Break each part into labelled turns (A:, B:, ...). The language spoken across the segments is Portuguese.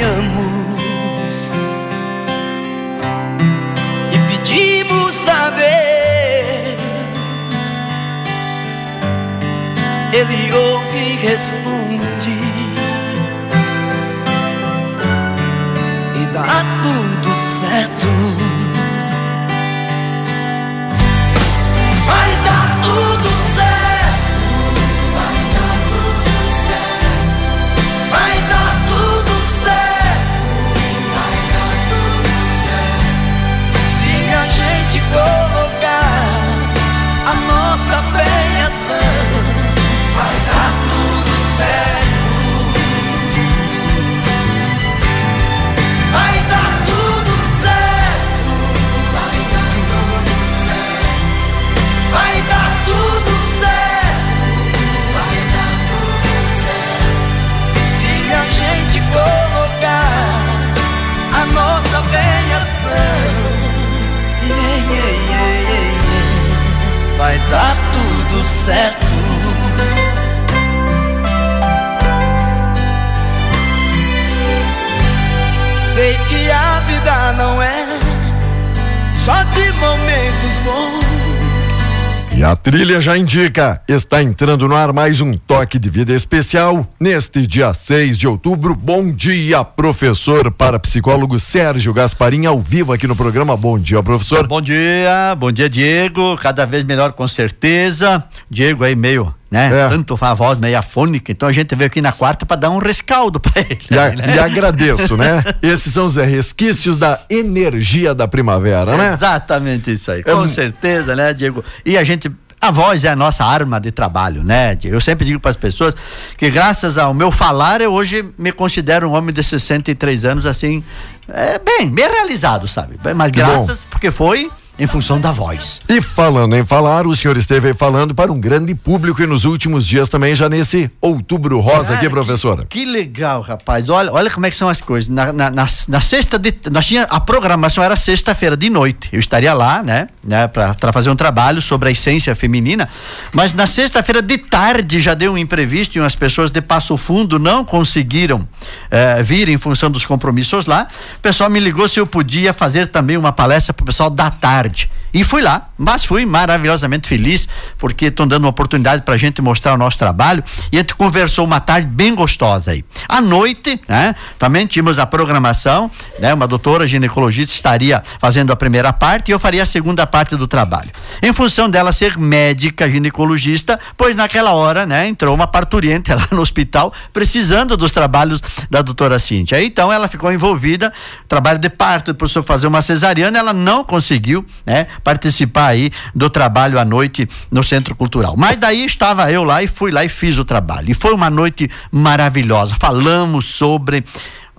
A: confiamos e pedimos a Deus. Ele ouve e responde e dá tudo certo. Dar tudo certo. Sei que a vida não é só de momentos bons.
B: E a trilha já indica, está entrando no ar mais um toque de vida especial neste dia 6 de outubro. Bom dia, professor parapsicólogo Sérgio Gasparim, ao vivo aqui no programa. Bom dia, professor.
C: Bom dia, bom dia, Diego. Cada vez melhor, com certeza. Diego aí meio, né?
B: É.
C: Tanto a voz meio afônica. Então a gente veio aqui na quarta para dar um rescaldo para ele.
B: E, a-
C: né?
B: e agradeço, né? Esses são os resquícios da energia da primavera, né?
C: Exatamente isso aí,
B: É
C: com
B: mu-
C: certeza, né, Diego? E a gente. A voz é a nossa arma de trabalho, né? Diego? Eu sempre digo para as pessoas que, graças ao meu falar, eu hoje me considero um homem de 63 anos, assim, é, bem, bem realizado, sabe? Mas
B: Que bom.
C: graças, porque foi em função da voz.
B: E falando em falar, o senhor esteve falando para um grande público e nos últimos dias também, já nesse outubro rosa aqui,
C: Cara,
B: professora.
C: Que, que legal, rapaz. Olha, olha como é que são as coisas. Na, na, na, na sexta de. Nós tinha, a programação era sexta-feira de noite. Eu estaria lá, né? né para fazer um trabalho sobre a essência feminina. Mas na sexta-feira de tarde já deu um imprevisto e umas pessoas de Passo Fundo não conseguiram eh, vir em função dos compromissos lá. O pessoal me ligou se eu podia fazer também uma palestra para o pessoal da tarde. judge. E fui lá, mas fui maravilhosamente feliz, porque estão dando uma oportunidade para a gente mostrar o nosso trabalho. E a gente conversou uma tarde bem gostosa aí. À noite, né? Também tínhamos a programação, né? Uma doutora ginecologista estaria fazendo a primeira parte e eu faria a segunda parte do trabalho. Em função dela ser médica ginecologista, pois naquela hora, né? Entrou uma parturiente lá no hospital, precisando dos trabalhos da doutora Cíntia. Então ela ficou envolvida, trabalho de parto, para fazer uma cesariana, ela não conseguiu, né? Participar aí do trabalho à noite no Centro Cultural. Mas daí estava eu lá e fui lá e fiz o trabalho. E foi uma noite maravilhosa. Falamos sobre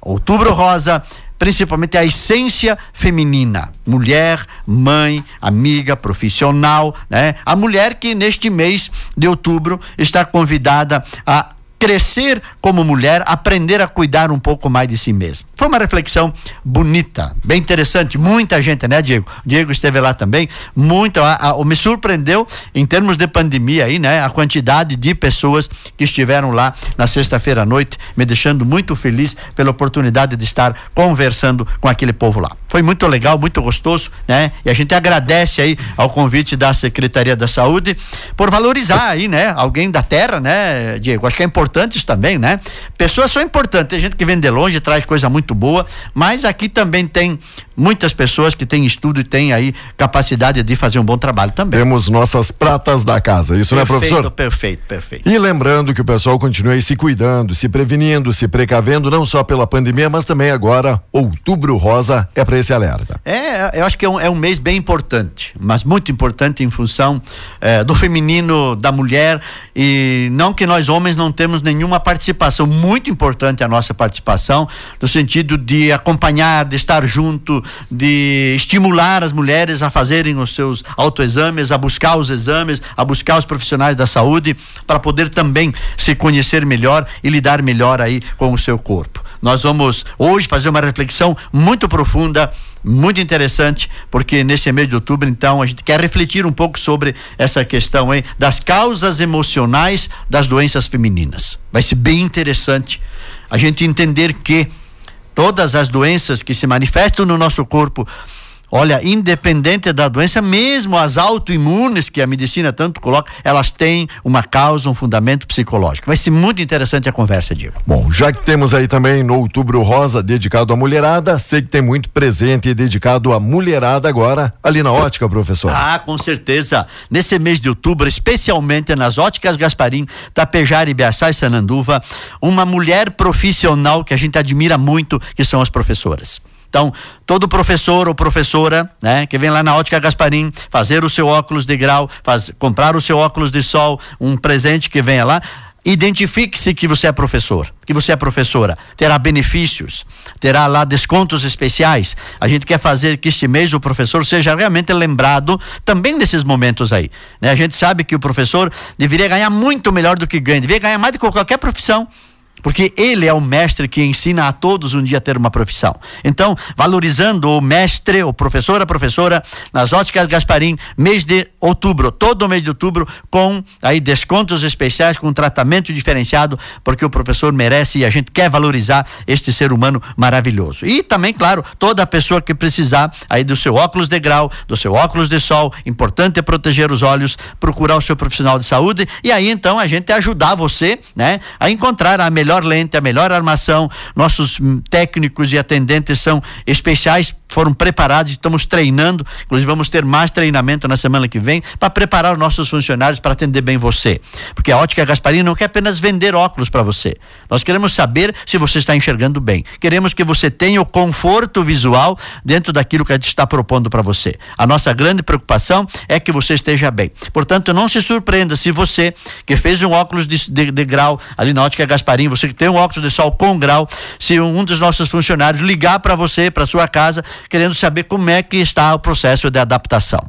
C: Outubro Rosa, principalmente a essência feminina, mulher, mãe, amiga, profissional, né? A mulher que neste mês de outubro está convidada a crescer como mulher, aprender a cuidar um pouco mais de si mesma. Foi uma reflexão bonita, bem interessante. Muita gente, né, Diego? Diego esteve lá também. Muito, a, a, me surpreendeu em termos de pandemia aí, né? A quantidade de pessoas que estiveram lá na sexta-feira à noite, me deixando muito feliz pela oportunidade de estar conversando com aquele povo lá. Foi muito legal, muito gostoso, né? E a gente agradece aí ao convite da Secretaria da Saúde por valorizar aí, né? Alguém da terra, né, Diego? Acho que é importante isso também, né? Pessoas são importantes, tem gente que vem de longe traz coisa muito boa, mas aqui também tem muitas pessoas que têm estudo e têm aí capacidade de fazer um bom trabalho também.
B: Temos nossas pratas da casa, isso
C: perfeito,
B: não é, professor?
C: Perfeito, perfeito.
B: E lembrando que o pessoal continue aí se cuidando, se prevenindo, se precavendo, não só pela pandemia, mas também agora, outubro rosa é para esse alerta.
C: É, eu acho que é um, é um, mês bem importante, mas muito importante em função é, do feminino, da mulher, e não que nós homens não temos nenhuma participação, muito importante a nossa participação, no sentido de acompanhar, de estar junto, de estimular as mulheres a fazerem os seus autoexames, a buscar os exames, a buscar os profissionais da saúde, para poder também se conhecer melhor e lidar melhor aí com o seu corpo. Nós vamos hoje fazer uma reflexão muito profunda muito interessante, porque nesse mês de outubro, então, a gente quer refletir um pouco sobre essa questão aí das causas emocionais das doenças femininas. Vai ser bem interessante a gente entender que todas as doenças que se manifestam no nosso corpo Olha, independente da doença, mesmo as autoimunes que a medicina tanto coloca, elas têm uma causa, um fundamento psicológico. Vai ser muito interessante a conversa, Diego.
B: Bom, já que temos aí também no Outubro Rosa dedicado à mulherada, sei que tem muito presente dedicado à mulherada agora, ali na ótica, professor.
C: Ah, com certeza. Nesse mês de outubro, especialmente nas óticas Gasparim, Tapejara, Ibiaçá e Sananduva, uma mulher profissional que a gente admira muito, que são as professoras. Então, todo professor ou professora, né, que vem lá na Ótica Gasparim fazer o seu óculos de grau, faz, comprar o seu óculos de sol, um presente que venha lá, identifique-se que você é professor, que você é professora, terá benefícios, terá lá descontos especiais. A gente quer fazer que este mês o professor seja realmente lembrado também nesses momentos aí. Né? A gente sabe que o professor deveria ganhar muito melhor do que ganha, deveria ganhar mais do que qualquer profissão. Porque ele é o mestre que ensina a todos um dia a ter uma profissão. Então, valorizando o mestre, o professor, a professora, nas óticas Gasparim, mês de outubro, todo mês de outubro, com aí descontos especiais, com tratamento diferenciado, porque o professor merece e a gente quer valorizar este ser humano maravilhoso. E também, claro, toda pessoa que precisar aí do seu óculos de grau, do seu óculos de sol, importante é proteger os olhos, procurar o seu profissional de saúde e aí então a gente ajudar você, né, a encontrar a melhor melhor lente, a melhor armação. Nossos técnicos e atendentes são especiais foram preparados, estamos treinando, inclusive vamos ter mais treinamento na semana que vem para preparar os nossos funcionários para atender bem você. Porque a Ótica Gasparini não quer apenas vender óculos para você. Nós queremos saber se você está enxergando bem. Queremos que você tenha o conforto visual dentro daquilo que a gente está propondo para você. A nossa grande preocupação é que você esteja bem. Portanto, não se surpreenda se você que fez um óculos de, de, de grau ali na Ótica Gasparini, você que tem um óculos de sol com grau, se um dos nossos funcionários ligar para você, para sua casa, querendo saber como é que está o processo de adaptação.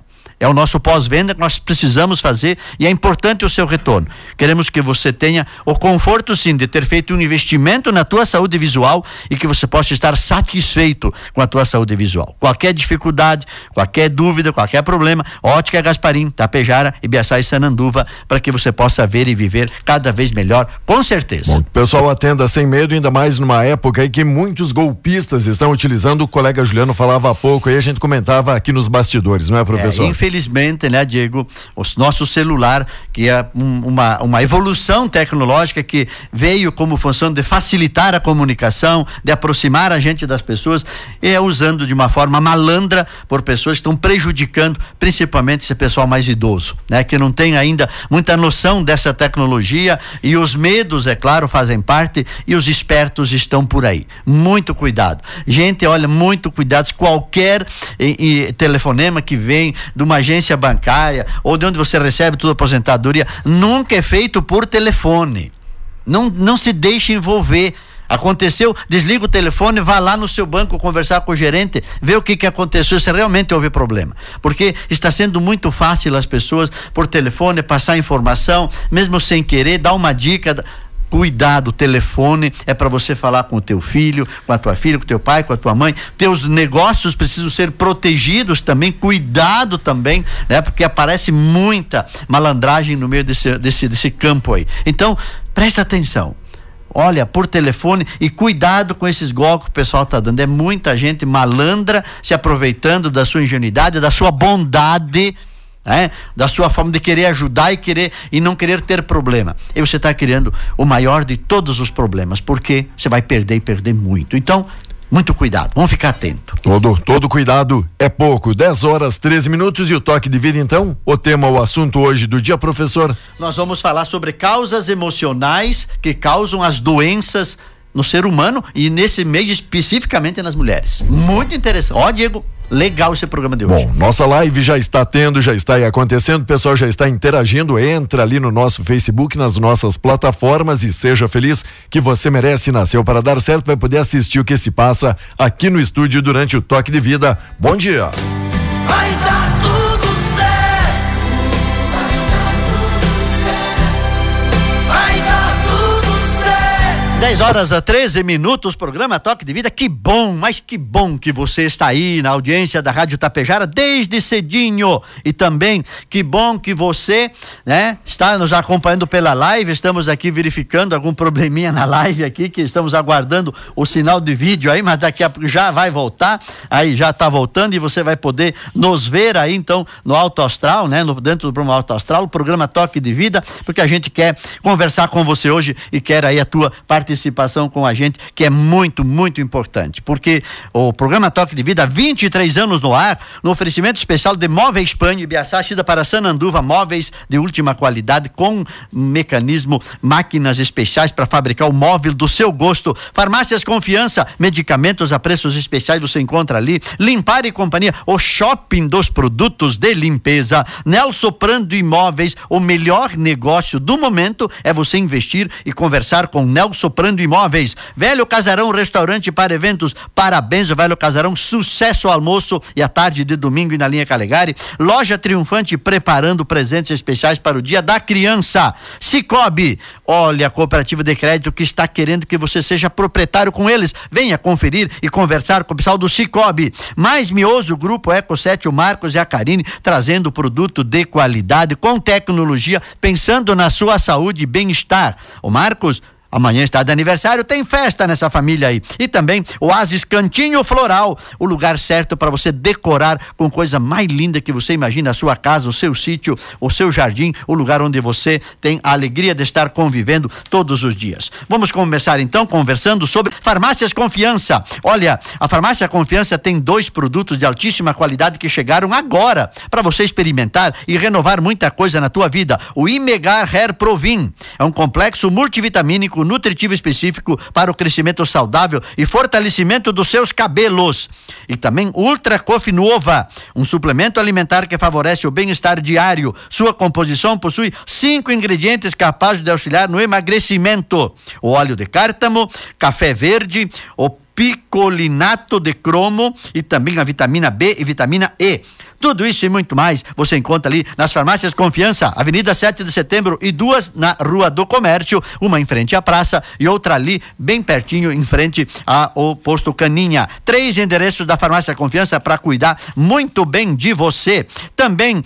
C: É o nosso pós-venda que nós precisamos fazer e é importante o seu retorno. Queremos que você tenha o conforto sim de ter feito um investimento na tua saúde visual e que você possa estar satisfeito com a tua saúde visual. Qualquer dificuldade, qualquer dúvida, qualquer problema, Ótica Gasparim, Tapejara, Ibiaçá e Sananduva, para que você possa ver e viver cada vez melhor, com certeza. Bom,
B: pessoal atenda sem medo, ainda mais numa época em que muitos golpistas estão utilizando, o colega Juliano falava há pouco e a gente comentava aqui nos bastidores, não é, professor?
C: É, infelizmente, né, Diego, o nosso celular, que é um, uma, uma evolução tecnológica que veio como função de facilitar a comunicação, de aproximar a gente das pessoas, é usando de uma forma malandra por pessoas que estão prejudicando principalmente esse pessoal mais idoso, né, que não tem ainda muita noção dessa tecnologia e os medos, é claro, fazem parte e os espertos estão por aí. Muito cuidado. Gente, olha, muito cuidado. Qualquer e, e, telefonema que vem de uma agência bancária ou de onde você recebe toda a aposentadoria, nunca é feito por telefone. Não, não se deixe envolver. Aconteceu, desliga o telefone, vá lá no seu banco conversar com o gerente, ver o que, que aconteceu, se realmente houve problema. Porque está sendo muito fácil as pessoas, por telefone, passar informação, mesmo sem querer, dar uma dica cuidado, o telefone é para você falar com o teu filho, com a tua filha, com o teu pai, com a tua mãe. Teus negócios precisam ser protegidos também, cuidado também, né? Porque aparece muita malandragem no meio desse, desse, desse campo aí. Então, presta atenção. Olha, por telefone e cuidado com esses golpes que o pessoal está dando. É muita gente malandra se aproveitando da sua ingenuidade, da sua bondade né? da sua forma de querer ajudar e querer e não querer ter problema. E você está criando o maior de todos os problemas, porque você vai perder e perder muito. Então, muito cuidado, vamos ficar atento.
B: Todo, todo cuidado é pouco. 10 horas 13 minutos e o toque de vida então. O tema, o assunto hoje do dia, professor.
C: Nós vamos falar sobre causas emocionais que causam as doenças no ser humano e nesse mês especificamente nas mulheres. Muito interessante. Ó, Diego, legal esse programa de hoje.
B: Bom, nossa live já está tendo, já está aí acontecendo, o pessoal já está interagindo. Entra ali no nosso Facebook, nas nossas plataformas e seja feliz que você merece nasceu para dar certo, vai poder assistir o que se passa aqui no estúdio durante o toque de vida. Bom dia. Vai dar
C: 10 horas a 13 minutos, programa Toque de Vida. Que bom, mas que bom que você está aí na audiência da Rádio Tapejara desde cedinho. E também que bom que você, né, está nos acompanhando pela live. Estamos aqui verificando algum probleminha na live aqui, que estamos aguardando o sinal de vídeo aí, mas daqui a já vai voltar. Aí já está voltando e você vai poder nos ver aí então no Alto Astral, né, no, dentro do programa Alto Astral, o programa Toque de Vida, porque a gente quer conversar com você hoje e quer aí a tua participação com a gente, que é muito, muito importante, porque o programa Toque de Vida, 23 anos no ar, no oferecimento especial de Móveis Espanha e Biaçá, Cida para Sananduva, móveis de última qualidade, com mecanismo, máquinas especiais para fabricar o móvel do seu gosto. Farmácias Confiança, medicamentos a preços especiais você encontra ali. Limpar e Companhia, o shopping dos produtos de limpeza. Nelson Prando Imóveis, o melhor negócio do momento é você investir e conversar com Nelson Soprando Imóveis. Velho Casarão Restaurante para eventos. Parabéns, Velho Casarão. Sucesso ao almoço e à tarde de domingo e na linha Calegari. Loja Triunfante preparando presentes especiais para o Dia da Criança. Cicobi. Olha a cooperativa de crédito que está querendo que você seja proprietário com eles. Venha conferir e conversar com o pessoal do Cicobi. Mais mioso, Grupo Eco 7, o Marcos e a Karine, trazendo produto de qualidade, com tecnologia, pensando na sua saúde e bem-estar. O Marcos Amanhã está de aniversário, tem festa nessa família aí. E também o Oasis Cantinho Floral, o lugar certo para você decorar com coisa mais linda que você imagina a sua casa, o seu sítio, o seu jardim, o lugar onde você tem a alegria de estar convivendo todos os dias. Vamos começar então conversando sobre Farmácias Confiança. Olha, a Farmácia Confiança tem dois produtos de altíssima qualidade que chegaram agora para você experimentar e renovar muita coisa na tua vida. O Imegar Hair Provin é um complexo multivitamínico nutritivo específico para o crescimento saudável e fortalecimento dos seus cabelos. E também Ultra Coffee Nova, um suplemento alimentar que favorece o bem-estar diário. Sua composição possui cinco ingredientes capazes de auxiliar no emagrecimento: o óleo de cártamo, café verde, o picolinato de cromo e também a vitamina B e vitamina E. Tudo isso e muito mais você encontra ali nas farmácias Confiança, Avenida 7 de Setembro e duas na Rua do Comércio, uma em frente à praça e outra ali bem pertinho em frente ao posto Caninha. Três endereços da farmácia Confiança para cuidar muito bem de você. Também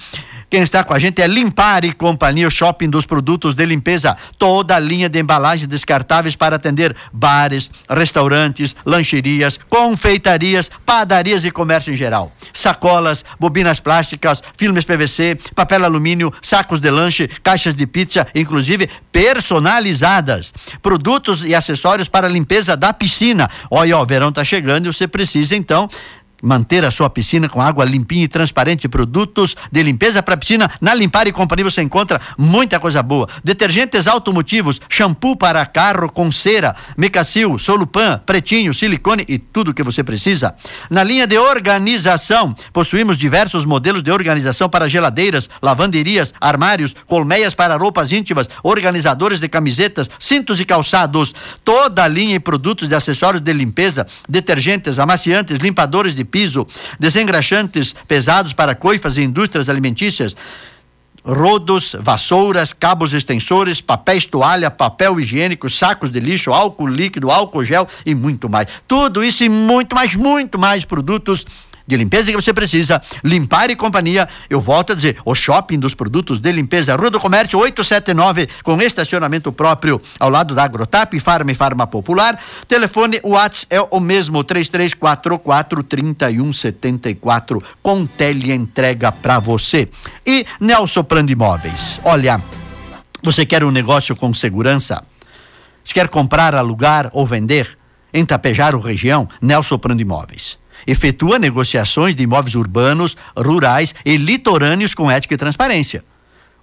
C: quem está com a gente é Limpar e Companhia, o shopping dos produtos de limpeza. Toda a linha de embalagens descartáveis para atender bares, restaurantes, lancherias, confeitarias, padarias e comércio em geral. Sacolas, bobinas plásticas, filmes PVC, papel alumínio, sacos de lanche, caixas de pizza, inclusive personalizadas. Produtos e acessórios para limpeza da piscina. Olha, o verão está chegando e você precisa então manter a sua piscina com água limpinha e transparente, produtos de limpeza para piscina. Na Limpar e Companhia você encontra muita coisa boa. Detergentes automotivos, shampoo para carro com cera, Mecacil, Solupan, Pretinho, silicone e tudo que você precisa. Na linha de organização, possuímos diversos modelos de organização para geladeiras, lavanderias, armários, colmeias para roupas íntimas, organizadores de camisetas, cintos e calçados. Toda a linha e produtos de acessórios de limpeza, detergentes, amaciantes, limpadores de piso, desengraxantes pesados para coifas e indústrias alimentícias, rodos, vassouras, cabos extensores, papéis toalha, papel higiênico, sacos de lixo, álcool líquido, álcool gel e muito mais. Tudo isso e muito mais, muito mais produtos de limpeza que você precisa, Limpar e Companhia, eu volto a dizer, o shopping dos produtos de limpeza, Rua do Comércio 879, com estacionamento próprio ao lado da Agrotap, Farma e Farma Popular. Telefone WhatsApp é o mesmo, 3344 3174, com teleentrega para você. E Nelson Prando Imóveis, olha, você quer um negócio com segurança? Você quer comprar, alugar ou vender? Em Tapejar, região, Nelson Prando Imóveis efetua negociações de imóveis urbanos, rurais e litorâneos com ética e transparência.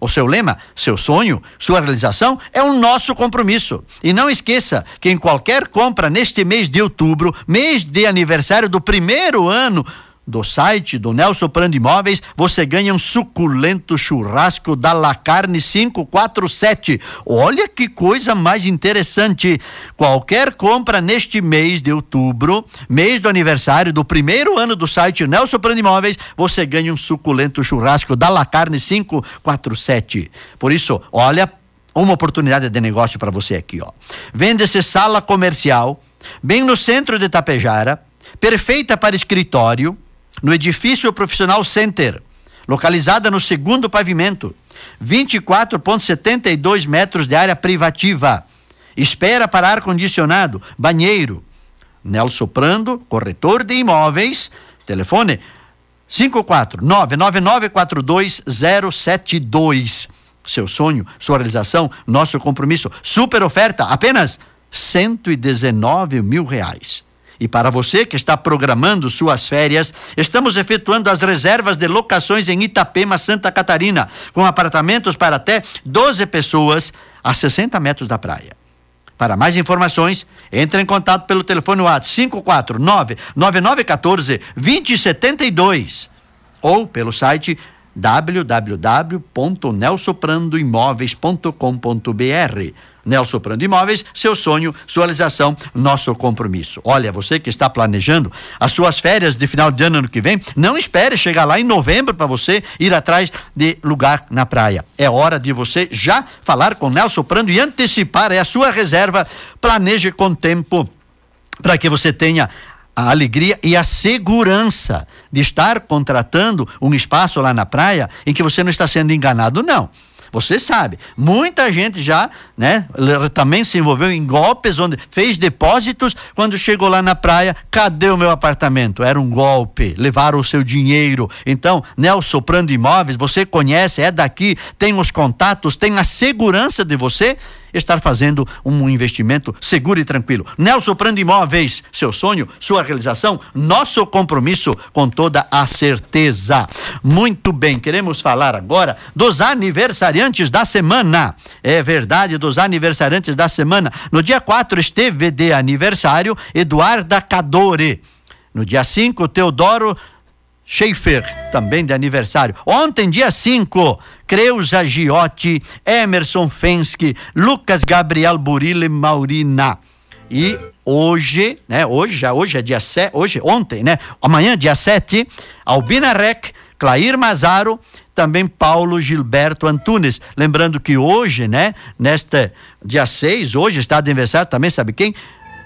C: O seu lema, seu sonho, sua realização é o nosso compromisso. E não esqueça que em qualquer compra neste mês de outubro, mês de aniversário do primeiro ano do site do Nelson Prando Imóveis, você ganha um suculento churrasco da La Carne 547. Olha que coisa mais interessante. Qualquer compra neste mês de outubro, mês do aniversário do primeiro ano do site Nelson Prando Imóveis, você ganha um suculento churrasco da La Carne 547. Por isso, olha uma oportunidade de negócio para você aqui, ó. Vende-se sala comercial, bem no centro de Tapejara, perfeita para escritório, no edifício Profissional Center, localizada no segundo pavimento, 24,72 metros de área privativa. Espera para ar-condicionado, banheiro. Nelson Prando, corretor de imóveis, telefone 54999420072. Seu sonho, sua realização, nosso compromisso. Super oferta, apenas 119 mil reais. E para você que está programando suas férias, estamos efetuando as reservas de locações em Itapema, Santa Catarina, com apartamentos para até 12 pessoas a 60 metros da praia. Para mais informações, entre em contato pelo telefone WhatsApp 549 9914 2072 ou pelo site www.nelsoprandoimóveis.com.br. Nelson Prando Imóveis, seu sonho, sua realização, nosso compromisso. Olha, você que está planejando as suas férias de final de ano ano que vem, não espere chegar lá em novembro para você ir atrás de lugar na praia. É hora de você já falar com Nelson Prando e antecipar é a sua reserva. Planeje com tempo para que você tenha a alegria e a segurança de estar contratando um espaço lá na praia em que você não está sendo enganado, não. Você sabe, muita gente já, né, também se envolveu em golpes onde fez depósitos, quando chegou lá na praia, cadê o meu apartamento? Era um golpe, levaram o seu dinheiro. Então, Nelson Soprando Imóveis, você conhece, é daqui, tem os contatos, tem a segurança de você estar fazendo um investimento seguro e tranquilo. Nelson Prando Imóveis, seu sonho, sua realização, nosso compromisso com toda a certeza. Muito bem, queremos falar agora dos aniversariantes da semana. É verdade, dos aniversariantes da semana. No dia 4 esteve de aniversário Eduarda Cadore. No dia 5, Teodoro Schaefer, também de aniversário. Ontem, dia 5, Creuza Giotti, Emerson Fensky, Lucas Gabriel Burile Maurina. E hoje, né? Hoje, hoje é dia 7, hoje, ontem, né? Amanhã, dia 7, Albina Rec, Clair Mazaro, também Paulo Gilberto Antunes. Lembrando que hoje, né? Nesta dia 6, hoje está de aniversário também, sabe quem?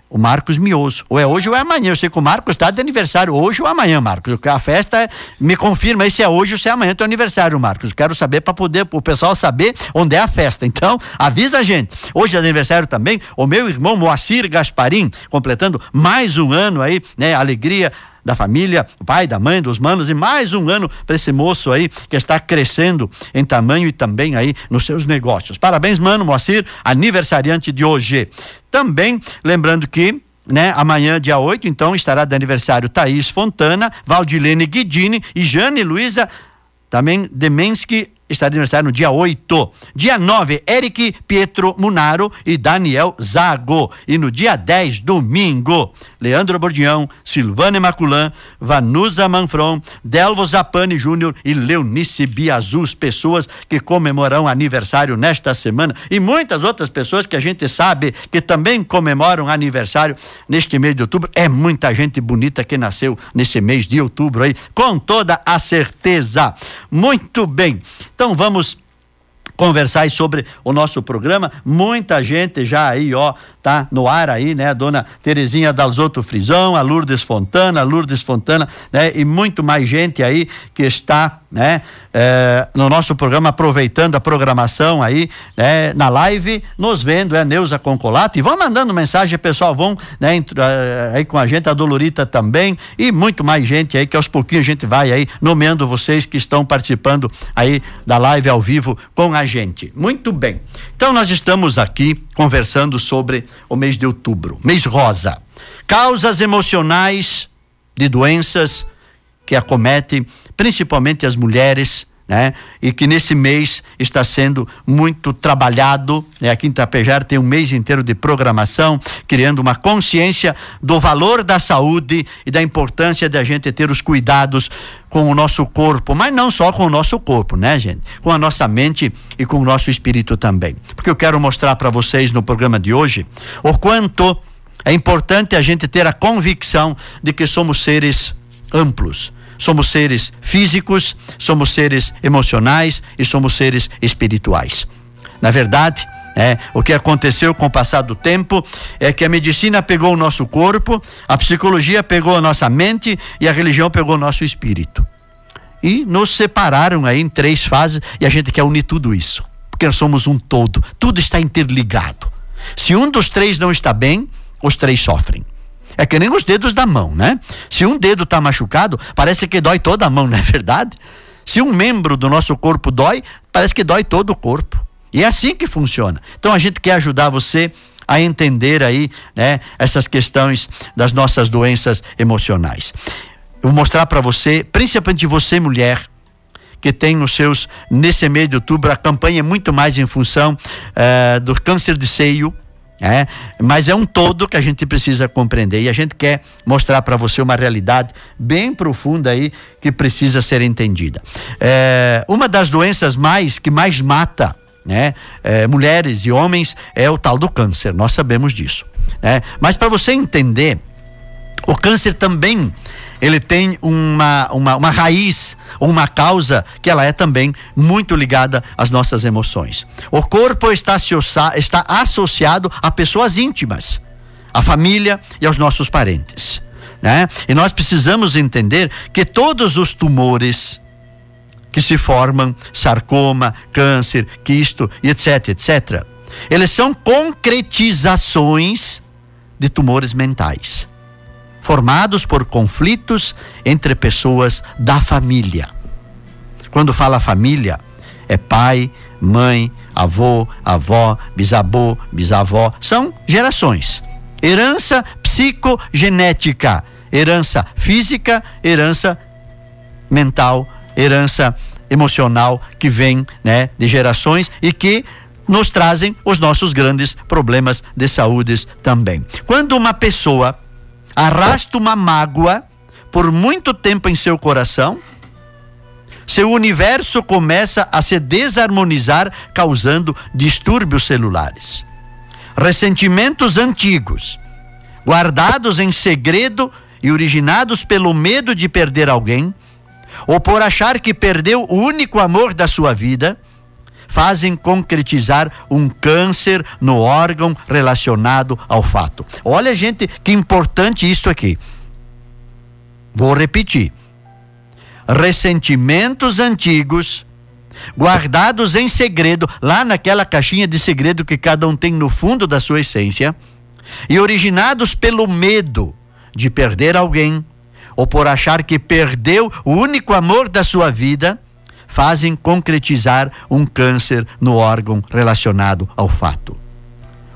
C: O Marcos Mioso. Ou é hoje ou é amanhã. Eu sei que o Marcos está de aniversário hoje ou amanhã, Marcos. A festa me confirma se é hoje ou se é amanhã teu aniversário, Marcos. Quero saber para poder o pessoal saber onde é a festa. Então, avisa a gente. Hoje é aniversário também o meu irmão Moacir Gasparim, completando mais um ano aí, né? Alegria da família, o pai, da mãe, dos manos, e mais um ano para esse moço aí que está crescendo em tamanho e também aí nos seus negócios. Parabéns, mano, Moacir, aniversariante de hoje. Também lembrando que né? Amanhã, dia 8, então, estará de aniversário Thaís Fontana, Valdilene Guidini e Jane Luiza, também Demensky está de aniversário no dia 8. Dia 9, Eric Pietro Munaro e Daniel Zago. E no dia 10, domingo, Leandro Bordião, Silvana Maculan, Vanusa Manfron, Delvo Zapani Júnior e Leonice Biazus, pessoas que comemorarão aniversário nesta semana. E muitas outras pessoas que a gente sabe que também comemoram aniversário neste mês de outubro. É muita gente bonita que nasceu nesse mês de outubro aí, com toda a certeza. Muito bem. Então vamos conversar sobre o nosso programa. Muita gente já aí, ó, tá no ar aí, né? A dona Terezinha Dalzotto Frisão, a Lourdes Fontana, a Lourdes Fontana, né? E muito mais gente aí que está, né? É, no nosso programa, aproveitando a programação aí, né? Na live, nos vendo, é Neuza Concolato, e vão mandando mensagem, pessoal, vão, né? Eh, aí com a gente, a Dolorita também, e muito mais gente aí, que aos pouquinhos a gente vai aí nomeando vocês que estão participando aí da live ao vivo com a gente. Muito bem. Então nós estamos aqui conversando sobre o mês de outubro, mês rosa. Causas emocionais de doenças que acometem principalmente as mulheres, né? E que nesse mês está sendo muito trabalhado, né? Aqui em Tapejar tem um mês inteiro de programação, criando uma consciência do valor da saúde e da importância de a gente ter os cuidados com o nosso corpo, mas não só com o nosso corpo, né, gente? Com a nossa mente e com o nosso espírito também. Porque eu quero mostrar para vocês no programa de hoje o quanto é importante a gente ter a convicção de que somos seres amplos somos seres físicos, somos seres emocionais e somos seres espirituais. Na verdade, É, o que aconteceu com o passar do tempo é que a medicina pegou o nosso corpo, a psicologia pegou a nossa mente e a religião pegou o nosso espírito. E nos separaram aí em três fases e a gente quer unir tudo isso, porque nós somos um todo, tudo está interligado. Se um dos três não está bem, os três sofrem. É que nem os dedos da mão, né? Se um dedo está machucado, parece que dói toda a mão, não é verdade? Se um membro do nosso corpo dói, parece que dói todo o corpo. E é assim que funciona. Então a gente quer ajudar você a entender aí, né, essas questões das nossas doenças emocionais. Eu vou mostrar para você, principalmente você mulher, que tem nos seus nesse mês de outubro a campanha é muito mais em função uh, do câncer de seio, é, mas é um todo que a gente precisa compreender e a gente quer mostrar para você uma realidade bem profunda aí que precisa ser entendida. É, uma das doenças mais que mais mata né, é, mulheres e homens é o tal do câncer. Nós sabemos disso. Né? Mas para você entender, o câncer também ele tem uma, uma, uma raiz, uma causa que ela é também muito ligada às nossas emoções. O corpo está, está associado a pessoas íntimas, à família e aos nossos parentes. Né? E nós precisamos entender que todos os tumores que se formam, sarcoma, câncer, quisto e etc, etc, eles são concretizações de tumores mentais formados por conflitos entre pessoas da família. Quando fala família, é pai, mãe, avô, avó, bisavô, bisavó, são gerações. Herança psicogenética, herança física, herança mental, herança emocional que vem, né, de gerações e que nos trazem os nossos grandes problemas de saúde também. Quando uma pessoa arrasta uma mágoa por muito tempo em seu coração, seu universo começa a se desarmonizar, causando distúrbios celulares. Ressentimentos antigos, guardados em segredo e originados pelo medo de perder alguém, ou por achar que perdeu o único amor da sua vida, fazem concretizar um câncer no órgão relacionado ao fato. Olha, gente, que importante isso aqui. Vou repetir. Ressentimentos antigos guardados em segredo, lá naquela caixinha de segredo que cada um tem no fundo da sua essência, e originados pelo medo de perder alguém, ou por achar que perdeu o único amor da sua vida, fazem concretizar um câncer no órgão relacionado ao fato.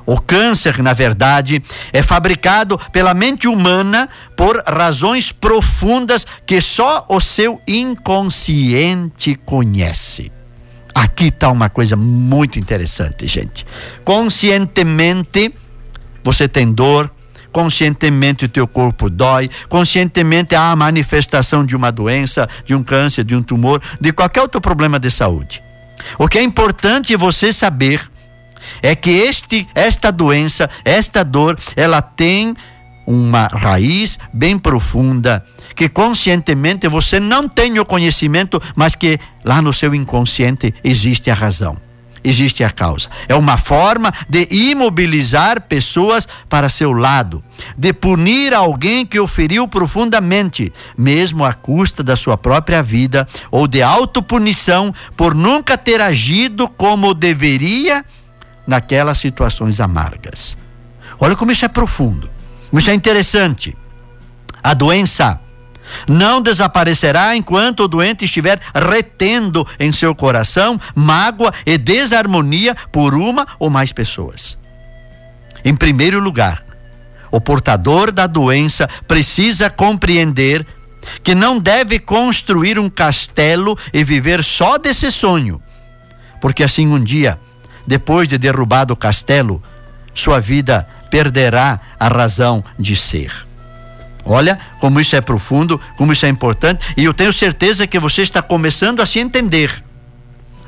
C: O câncer, na verdade, é fabricado pela mente humana por razões profundas que só o seu inconsciente conhece. Aqui está uma coisa muito interessante, gente. Conscientemente, você tem dor, conscientemente o teu corpo dói, conscientemente há a manifestação de uma doença, de um câncer, de um tumor, de qualquer outro problema de saúde. O que é importante você saber é que este, esta doença, esta dor, ela tem uma raiz bem profunda, que conscientemente você não tem o conhecimento, mas que lá no seu inconsciente existe a razão existe a causa. É uma forma de imobilizar pessoas para seu lado, de punir alguém que o feriu profundamente, mesmo à custa da sua própria vida, ou de autopunição por nunca ter agido como deveria naquelas situações amargas. Olha como isso é profundo, como isso é interessante. A doença não desaparecerá enquanto o doente estiver retendo em seu coração mágoa e desarmonia por uma ou mais pessoas. Em primeiro lugar, o portador da doença precisa compreender que não deve construir um castelo e viver só desse sonho, porque assim um dia, depois de derrubado o castelo, sua vida perderá a razão de ser. Olha como isso é profundo, como isso é importante, e eu tenho certeza que você está começando a se entender.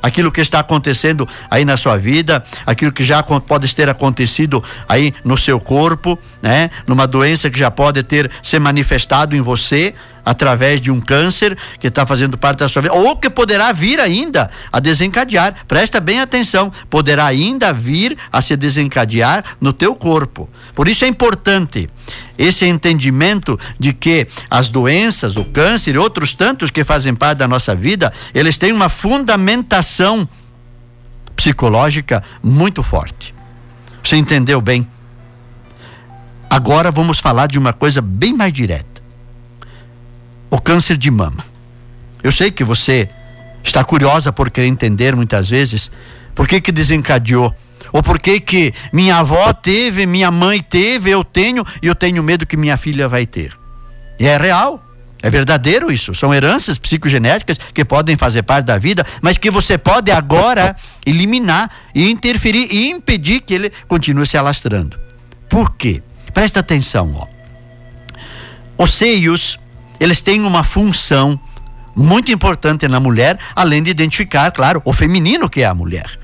C: Aquilo que está acontecendo aí na sua vida, aquilo que já pode ter acontecido aí no seu corpo, né? Numa doença que já pode ter se manifestado em você, através de um câncer que está fazendo parte da sua vida, ou que poderá vir ainda a desencadear. Presta bem atenção, poderá ainda vir a se desencadear no teu corpo. Por isso é importante esse entendimento de que as doenças, o câncer e outros tantos que fazem parte da nossa vida, eles têm uma fundamentação psicológica muito forte. Você entendeu bem? Agora vamos falar de uma coisa bem mais direta o câncer de mama. Eu sei que você está curiosa por querer entender muitas vezes por que que desencadeou ou por que que minha avó teve, minha mãe teve, eu tenho e eu tenho medo que minha filha vai ter. E é real. É verdadeiro isso. São heranças psicogenéticas que podem fazer parte da vida, mas que você pode agora eliminar e interferir e impedir que ele continue se alastrando. Por quê? Presta atenção, ó. Os seios eles têm uma função muito importante na mulher, além de identificar, claro, o feminino que é a mulher.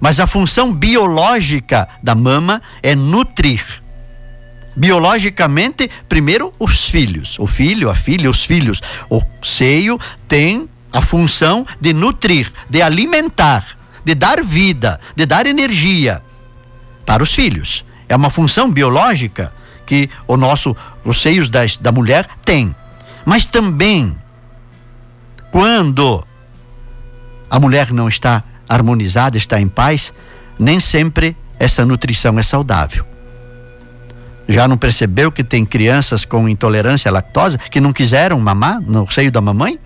C: Mas a função biológica da mama é nutrir. Biologicamente, primeiro os filhos, o filho, a filha, os filhos. O seio tem a função de nutrir, de alimentar, de dar vida, de dar energia para os filhos. É uma função biológica que o nosso, os seios da, da mulher têm. Mas também, quando a mulher não está harmonizada, está em paz, nem sempre essa nutrição é saudável. Já não percebeu que tem crianças com intolerância à lactose que não quiseram mamar no seio da mamãe?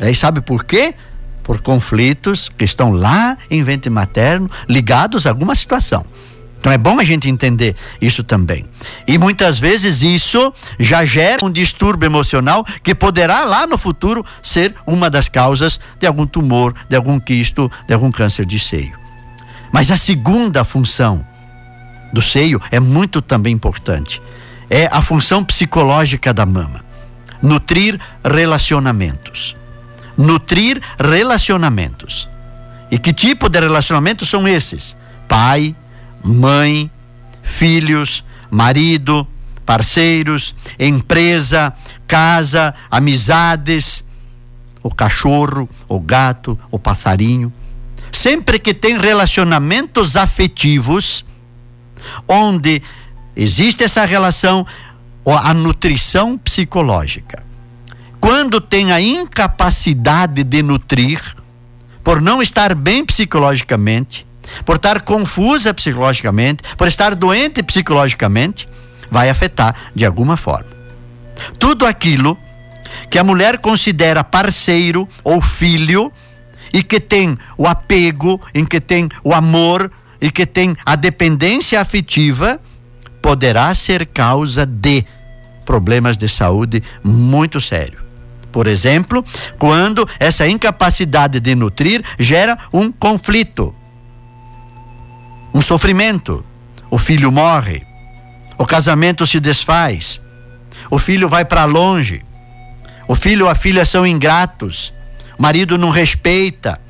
C: Aí sabe por quê? Por conflitos que estão lá em ventre materno, ligados a alguma situação. Então é bom a gente entender isso também. E muitas vezes isso já gera um distúrbio emocional que poderá lá no futuro ser uma das causas de algum tumor, de algum quisto, de algum câncer de seio. Mas a segunda função do seio é muito também importante. É a função psicológica da mama. Nutrir relacionamentos. Nutrir relacionamentos. E que tipo de relacionamentos são esses? Pai, mãe, filhos, marido, parceiros, empresa, casa, amizades, o cachorro, o gato, o passarinho. Sempre que tem relacionamentos afetivos, onde existe essa relação, a nutrição psicológica. Quando tem a incapacidade de nutrir, por não estar bem psicologicamente, por estar confusa psicologicamente, por estar doente psicologicamente, vai afetar de alguma forma. Tudo aquilo que a mulher considera parceiro ou filho e que tem o apego, em que tem o amor e que tem a dependência afetiva, poderá ser causa de problemas de saúde muito sérios. Por exemplo, quando essa incapacidade de nutrir gera um conflito um sofrimento. O filho morre, o casamento se desfaz, o filho vai para longe, o filho ou a filha são ingratos, o marido não respeita.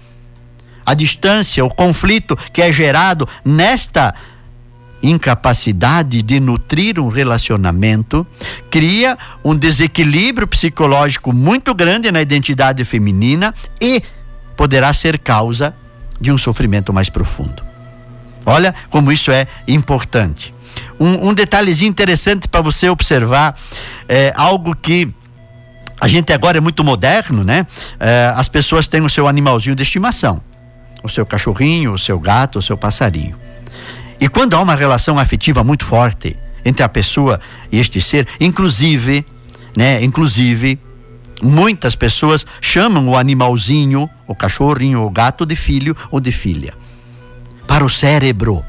C: A distância, o conflito que é gerado nesta incapacidade de nutrir um relacionamento cria um desequilíbrio psicológico muito grande na identidade feminina e poderá ser causa de um sofrimento mais profundo. Olha como isso é importante. Um, um detalhezinho interessante para você observar, é algo que a gente agora é muito moderno, né? É, as pessoas têm o seu animalzinho de estimação, o seu cachorrinho, o seu gato, o seu passarinho. E quando há uma relação afetiva muito forte entre a pessoa e este ser, inclusive, né? Inclusive, muitas pessoas chamam o animalzinho, o cachorrinho, o gato de filho ou de filha para o cérebro.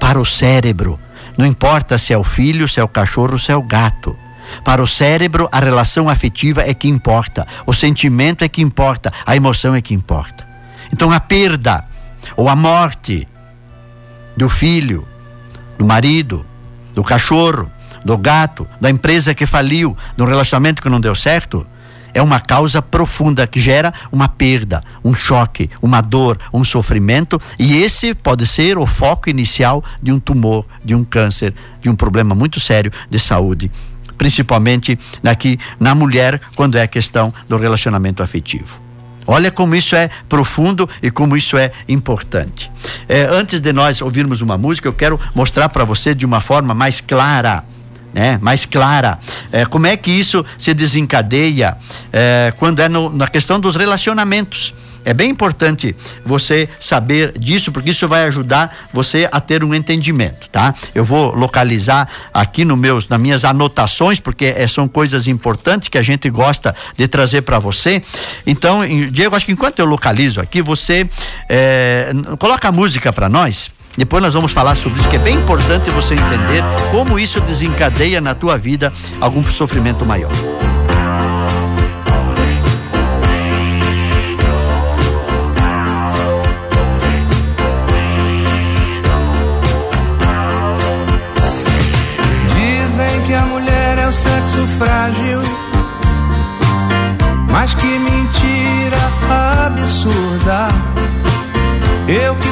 C: Para o cérebro. Não importa se é o filho, se é o cachorro, se é o gato. Para o cérebro, a relação afetiva é que importa, o sentimento é que importa, a emoção é que importa. Então, a perda ou a morte do filho, do marido, do cachorro, do gato, da empresa que faliu, do relacionamento que não deu certo, é uma causa profunda que gera uma perda, um choque, uma dor, um sofrimento, e esse pode ser o foco inicial de um tumor, de um câncer, de um problema muito sério de saúde principalmente aqui na mulher, quando é a questão do relacionamento afetivo. Olha como isso é profundo e como isso é importante. É, antes de nós ouvirmos uma música, eu quero mostrar para você de uma forma mais clara. Né, mais clara. É, como é que isso se desencadeia é, quando é no, na questão dos relacionamentos? É bem importante você saber disso, porque isso vai ajudar você a ter um entendimento, tá? Eu vou localizar aqui no meus, nas minhas anotações, porque é, são coisas importantes que a gente gosta de trazer para você. Então, Diego, acho que enquanto eu localizo aqui, você é, coloca a música para nós. Depois nós vamos falar sobre isso, que é bem importante você entender como isso desencadeia na tua vida algum sofrimento maior.
D: sexo frágil. Mas que mentira absurda. Eu que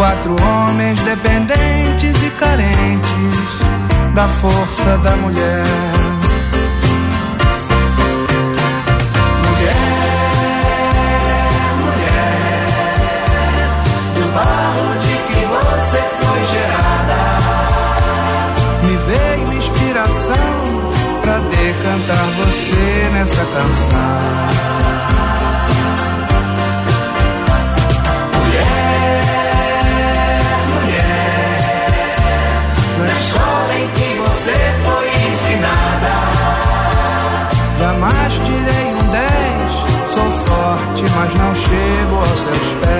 D: Quatro homens dependentes e carentes da força da mulher. Mulher, mulher, do barro de que você foi gerada. Me veio inspiração pra decantar você nessa canção. Tirei um 10. Sou forte, mas não chego aos seus pés.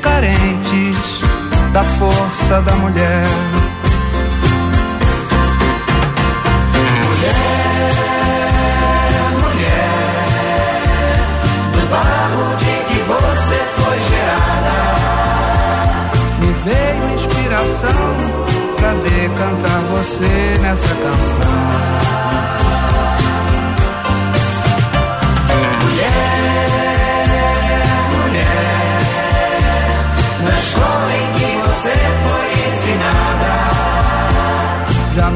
D: carentes da força da mulher. Mulher, mulher, do barro de que você foi gerada. Me veio inspiração pra decantar você nessa canção.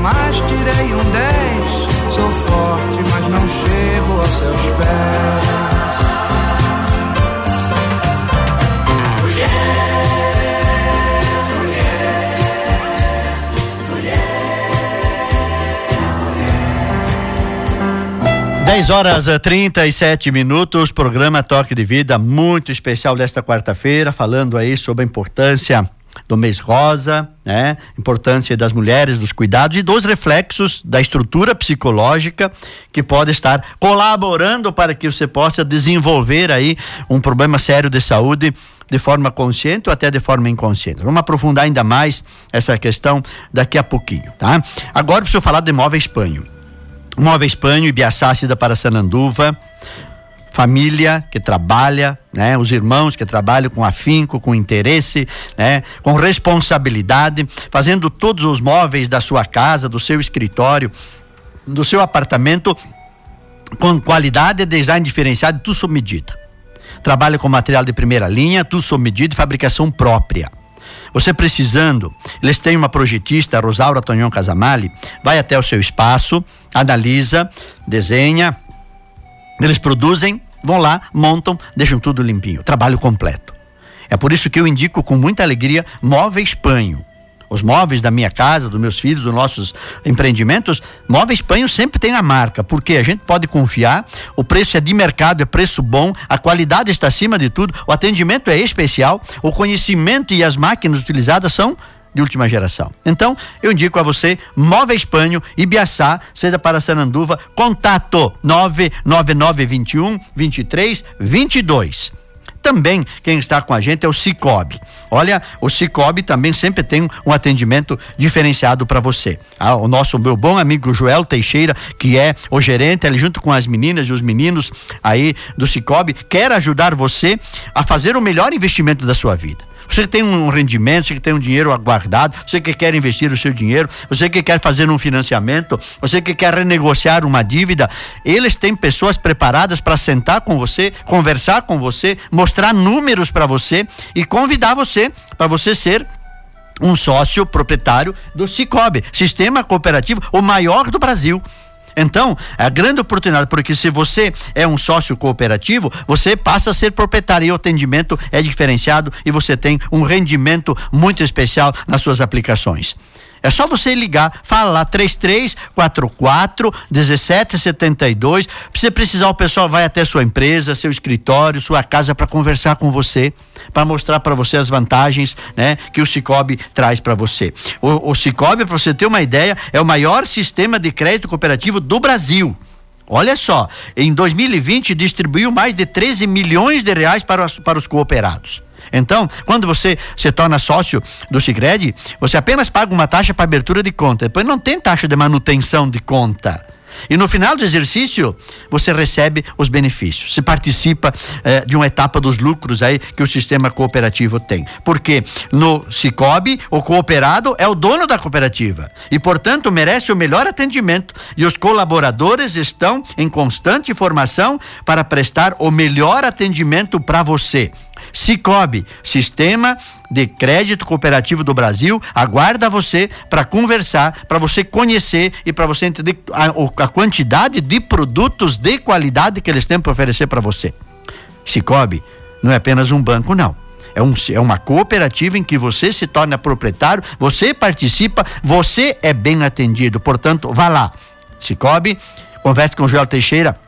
D: mas tirei um 10. Sou forte, mas não chego aos seus pés.
C: Mulher, mulher, mulher, 10 horas eh, 37 minutos, programa Toque de Vida, muito especial desta quarta-feira, falando aí sobre a importância do mês rosa, né? Importância das mulheres, dos cuidados e dos reflexos da estrutura psicológica que pode estar colaborando para que você possa desenvolver aí um problema sério de saúde de forma consciente ou até de forma inconsciente. Vamos aprofundar ainda mais essa questão daqui a pouquinho, tá? Agora preciso falar de móveis panho. Móveis Espanho, Ibiaçá, Cida para Sananduva, família que trabalha, né? Os irmãos que trabalham com afinco, com interesse, né? Com responsabilidade, fazendo todos os móveis da sua casa, do seu escritório, do seu apartamento com qualidade e design diferenciado, tudo sob medida. Trabalha com material de primeira linha, tudo sob medida e fabricação própria. Você precisando, eles têm uma projetista, Rosaura Tonhon Casamali, vai até o seu espaço, analisa, desenha, eles produzem, vão lá, montam, deixam tudo limpinho. Trabalho completo. É por isso que eu indico com muita alegria Móveis Panho os móveis da minha casa, dos meus filhos, dos nossos empreendimentos, Móveis Panho sempre tem a marca, porque a gente pode confiar, o preço é de mercado, é preço bom, a qualidade está acima de tudo, o atendimento é especial, o conhecimento e as máquinas utilizadas são de última geração. Então, eu indico a você Móveis Panho, Ibiaçá, seja para Sananduva, contato 99921 2322 também quem está com a gente é o Cicobi. Olha, o Cicobi também sempre tem um atendimento diferenciado para você. Ah, o nosso meu bom amigo Joel Teixeira, que é o gerente, ele junto com as meninas e os meninos aí do Cicobi, quer ajudar você a fazer o melhor investimento da sua vida. Você que tem um rendimento, você que tem um dinheiro aguardado, você que quer investir o seu dinheiro, você que quer fazer um financiamento, você que quer renegociar uma dívida, eles têm pessoas preparadas para sentar com você, conversar com você, mostrar números para você e convidar você para você ser um sócio proprietário do Cicobi, sistema cooperativo o maior do Brasil. Então, a grande oportunidade, porque se você é um sócio cooperativo, você passa a ser proprietário e o atendimento é diferenciado e você tem um rendimento muito especial nas suas aplicações. É só você ligar, fala lá 3344 1772. Se você precisar, o pessoal vai até sua empresa, seu escritório, sua casa para conversar com você, para mostrar para você as vantagens, né, que o Cicobi traz para você. O, o Cicobi, para você ter uma ideia, é o maior sistema de crédito cooperativo do Brasil. Olha só, em 2020 distribuiu mais de 13 milhões de reais para os, para os cooperados. Então, quando você se torna sócio do Sicredi, você apenas paga uma taxa para abertura de conta. Depois não tem taxa de manutenção de conta. E no final do exercício, você recebe os benefícios. Você participa eh, de uma etapa dos lucros aí que o sistema cooperativo tem. Porque no Cicobi, o cooperado é o dono da cooperativa e, portanto, merece o melhor atendimento. E os colaboradores estão em constante formação para prestar o melhor atendimento para você. Cicobi, Sistema de Crédito Cooperativo do Brasil, aguarda você para conversar, para você conhecer e para você entender a, a, quantidade de produtos de qualidade que eles têm para oferecer para você. Cicobi não é apenas um banco, não. É, um, é uma cooperativa em que você se torna proprietário, você participa, você é bem atendido. Portanto, vá lá. Cicobi, converse com o Joel Teixeira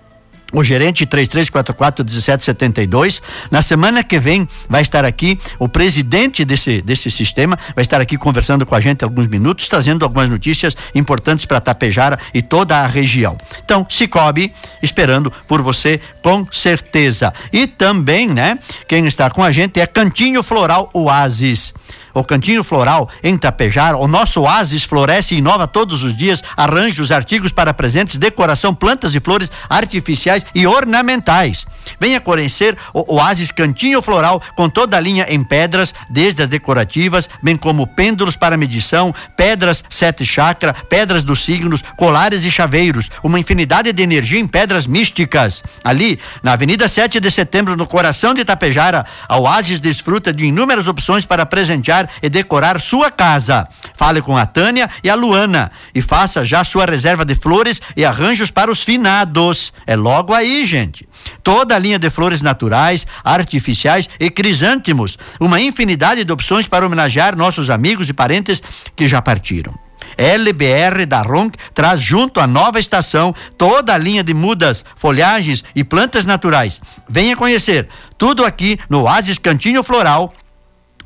C: o gerente 3344 1772. Na semana que vem vai estar aqui o presidente desse, desse sistema, vai estar aqui conversando com a gente alguns minutos, trazendo algumas notícias importantes para Tapejara e toda a região. Então, Cicobi, esperando por você com certeza. E também, né, quem está com a gente é Cantinho Floral Oasis o Cantinho Floral em Tapejara, o nosso oásis floresce e inova todos os dias, arranjos, artigos para presentes, decoração, plantas e flores artificiais e ornamentais. Venha conhecer o oásis Cantinho Floral com toda a linha em pedras, desde as decorativas, bem como pêndulos para medição, pedras sete chakra, pedras dos signos, colares e chaveiros, uma infinidade de energia em pedras místicas. Ali, na Avenida 7 de Setembro, no coração de Tapejara, a Oásis desfruta de inúmeras opções para presentear e decorar sua casa. Fale com a Tânia e a Luana e faça já sua reserva de flores e arranjos para os finados. É logo aí, gente. Toda a linha de flores naturais, artificiais e crisântemos. Uma infinidade de opções para homenagear nossos amigos e parentes que já partiram. LBR da Ronc traz junto à nova estação toda a linha de mudas, folhagens e plantas naturais. Venha conhecer tudo aqui no Oasis Cantinho Floral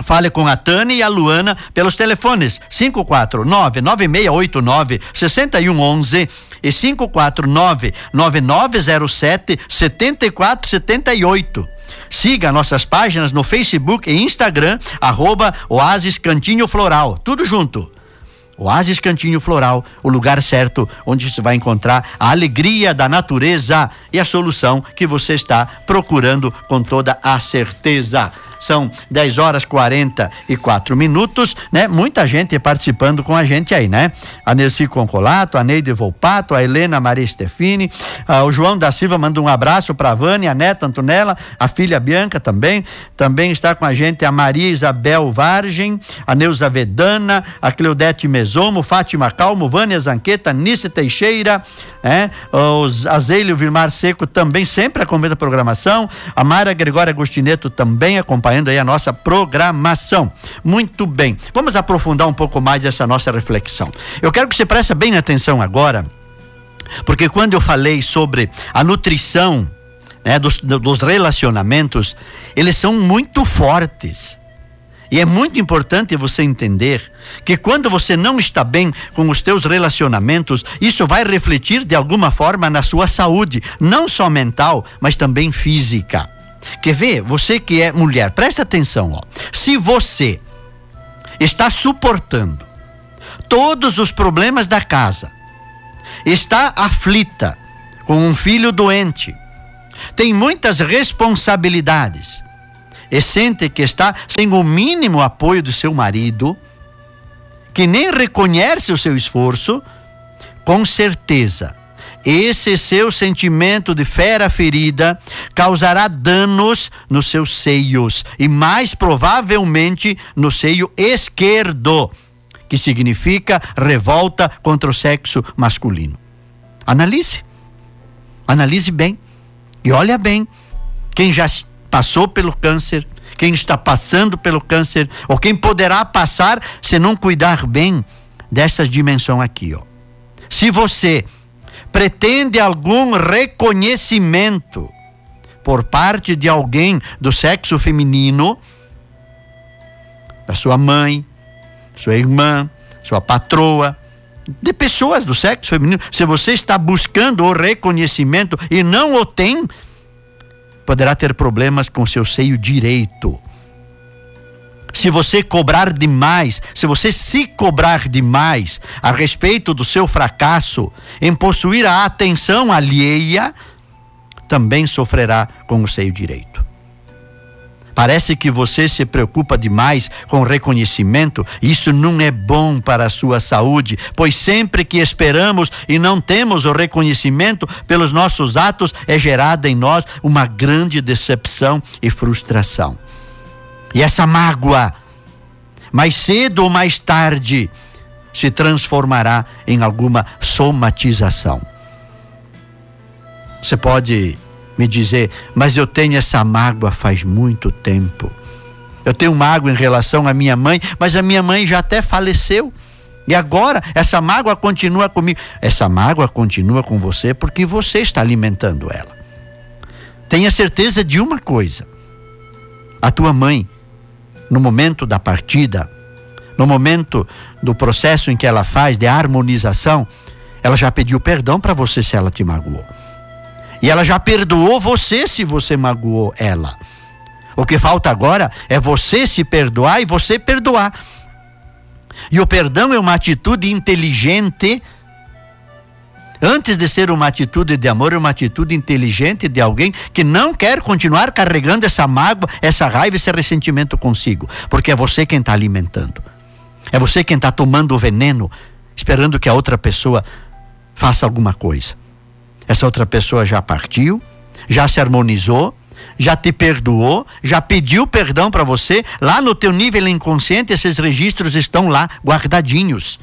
C: Fale com a Tânia e a Luana pelos telefones 549-9689-6111 e 549-9907-7478. Siga nossas páginas no Facebook e Instagram, arroba Oasis Cantinho Floral. Tudo junto. Oasis Cantinho Floral, o lugar certo onde você vai encontrar a alegria da natureza e a solução que você está procurando com toda a certeza. São 10 horas 44 minutos, né? Muita gente participando com a gente aí, né? A Nessi Concolato, a Neide Volpato, a Helena Maria Stefini, ah, o João da Silva manda um abraço para a Vânia, a neta Antonella, a filha Bianca também. Também está com a gente a Maria Isabel Vargem, a Neuza Vedana, a Cleudete Mesomo, Fátima Calmo, Vânia Zanqueta, Nice Teixeira, né? Os Azeilio Vilmar Seco também sempre acompanha a programação. A Mara Gregória Agostineto também acompanha acompanhando aí a nossa programação. Muito bem. Vamos aprofundar um pouco mais essa nossa reflexão. Eu quero que você preste bem atenção agora, porque quando eu falei sobre a nutrição né, dos, dos relacionamentos, eles são muito fortes. E é muito importante você entender que quando você não está bem com os teus relacionamentos, isso vai refletir de alguma forma na sua saúde, não só mental, mas também física. Quer ver? Você que é mulher, presta atenção, ó. Se você está suportando todos os problemas da casa, está aflita com um filho doente, tem muitas responsabilidades e sente que está sem o mínimo apoio do seu marido, que nem reconhece o seu esforço, com certeza esse seu sentimento de fera ferida causará danos nos seus seios e mais provavelmente no seio esquerdo, que significa revolta contra o sexo masculino. Analise. Analise bem. E olha bem. Quem já passou pelo câncer, quem está passando pelo câncer, ou quem poderá passar se não cuidar bem dessa dimensão aqui, ó. Se você pretende algum reconhecimento por parte de alguém do sexo feminino, da sua mãe, sua irmã, sua patroa, de pessoas do sexo feminino. Se você está buscando o reconhecimento e não o tem, poderá ter problemas com seu seio direito se você cobrar demais, se você se cobrar demais a respeito do seu fracasso em possuir a atenção alheia, também sofrerá com o seio direito. Parece que você se preocupa demais com reconhecimento, isso não é bom para a sua saúde, pois sempre que esperamos e não temos o reconhecimento pelos nossos atos, é gerada em nós uma grande decepção e frustração. E essa mágoa, mais cedo ou mais tarde, se transformará em alguma somatização. Você pode me dizer, mas eu tenho essa mágoa faz muito tempo. Eu tenho mágoa em relação à minha mãe, mas a minha mãe já até faleceu. E agora essa mágoa continua comigo. Essa mágoa continua com você porque você está alimentando ela. Tenha certeza de uma coisa: a tua mãe no momento da partida, no momento do processo em que ela faz de harmonização, ela já pediu perdão para você se ela te magoou. E ela já perdoou você se você magoou ela. O que falta agora é você se perdoar e você perdoar. E o perdão é uma atitude inteligente Antes de ser uma atitude de amor, é uma atitude inteligente de alguém que não quer continuar carregando essa mágoa, essa raiva, esse ressentimento consigo. Porque é você quem está alimentando. É você quem está tomando o veneno, esperando que a outra pessoa faça alguma coisa. Essa outra pessoa já partiu, já se harmonizou, já te perdoou, já pediu perdão para você. Lá no teu nível inconsciente, esses registros estão lá guardadinhos.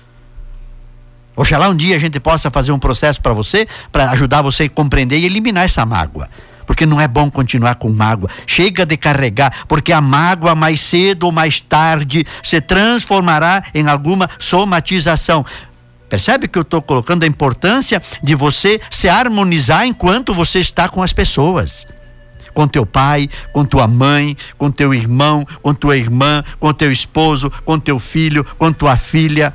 C: Oxalá um dia a gente possa fazer um processo para você, para ajudar você a compreender e eliminar essa mágoa. Porque não é bom continuar com mágoa. Chega de carregar, porque a mágoa mais cedo ou mais tarde se transformará em alguma somatização. Percebe que eu estou colocando a importância de você se harmonizar enquanto você está com as pessoas. Com teu pai, com tua mãe, com teu irmão, com tua irmã, com teu esposo, com teu filho, com tua filha.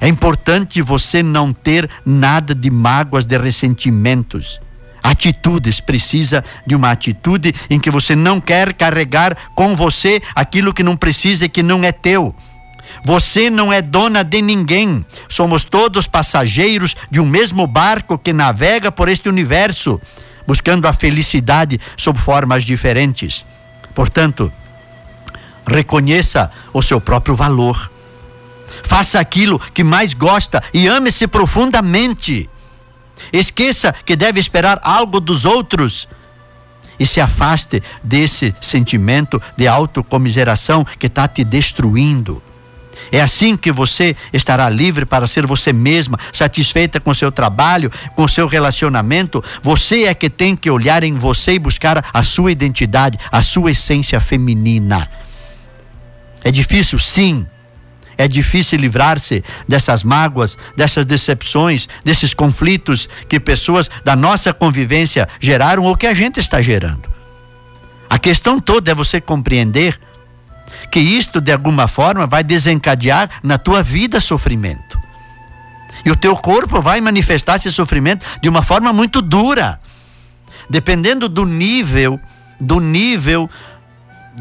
C: É importante você não ter nada de mágoas, de ressentimentos. Atitudes, precisa de uma atitude em que você não quer carregar com você aquilo que não precisa e que não é teu. Você não é dona de ninguém. Somos todos passageiros de um mesmo barco que navega por este universo, buscando a felicidade sob formas diferentes. Portanto, reconheça o seu próprio valor. Faça aquilo que mais gosta e ame-se profundamente. Esqueça que deve esperar algo dos outros e se afaste desse sentimento de autocomiseração que está te destruindo. É assim que você estará livre para ser você mesma, satisfeita com seu trabalho, com seu relacionamento. Você é que tem que olhar em você e buscar a sua identidade, a sua essência feminina. É difícil, sim. É difícil livrar-se dessas mágoas, dessas decepções, desses conflitos que pessoas da nossa convivência geraram ou que a gente está gerando. A questão toda é você compreender que isto de alguma forma vai desencadear na tua vida sofrimento. E o teu corpo vai manifestar esse sofrimento de uma forma muito dura. Dependendo do nível, do nível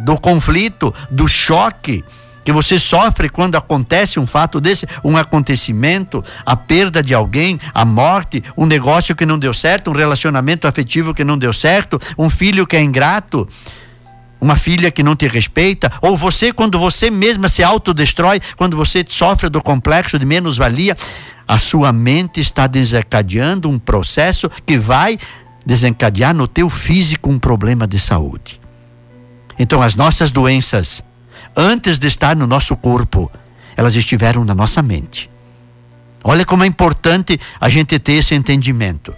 C: do conflito, do choque que você sofre quando acontece um fato desse, um acontecimento, a perda de alguém, a morte, um negócio que não deu certo, um relacionamento afetivo que não deu certo, um filho que é ingrato uma filha que não te respeita, ou você quando você mesma se autodestrói, quando você sofre do complexo de menos-valia, a sua mente está desencadeando um processo que vai desencadear no teu físico um problema de saúde. Então as nossas doenças, antes de estar no nosso corpo, elas estiveram na nossa mente. Olha como é importante a gente ter esse entendimento.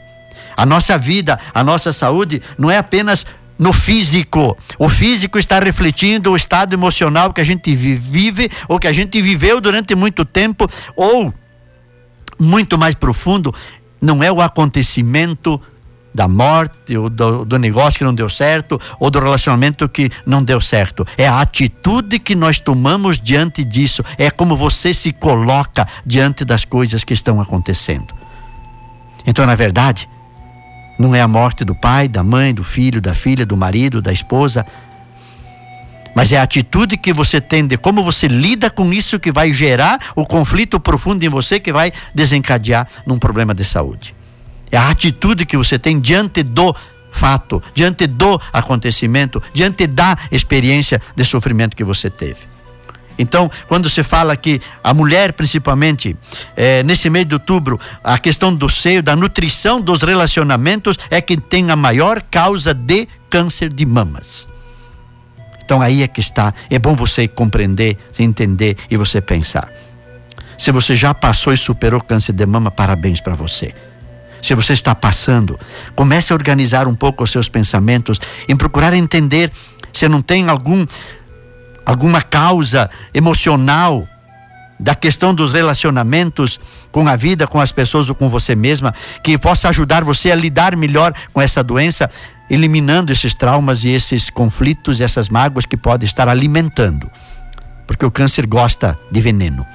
C: A nossa vida, a nossa saúde não é apenas no físico. O físico está refletindo o estado emocional que a gente vive ou que a gente viveu durante muito tempo ou muito mais profundo, não é o acontecimento da morte ou do, do, negócio que não deu certo ou do relacionamento que não deu certo. É a atitude que nós tomamos diante disso. É como você se coloca diante das coisas que estão acontecendo. Então, na verdade, não é a morte do pai, da mãe, do filho, da filha, do marido, da esposa. Mas é a atitude que você tem de como você lida com isso que vai gerar o conflito profundo em você que vai desencadear num problema de saúde. É a atitude que você tem diante do fato, diante do acontecimento, diante da experiência de sofrimento que você teve. Então, quando se fala que a mulher, principalmente, é, nesse mês de outubro, a questão do seio, da nutrição dos relacionamentos, é que tem a maior causa de câncer de mamas. Então aí é que está. É bom você compreender, entender e você pensar. Se você já passou e superou câncer de mama, parabéns para você. Se você está passando, comece a organizar um pouco os seus pensamentos, em procurar entender se não tem algum alguma causa emocional da questão dos relacionamentos com a vida, com as pessoas ou com você mesma, que possa ajudar você a lidar melhor com essa doença, eliminando esses traumas e esses conflitos essas mágoas que pode estar alimentando. Porque o câncer gosta de veneno.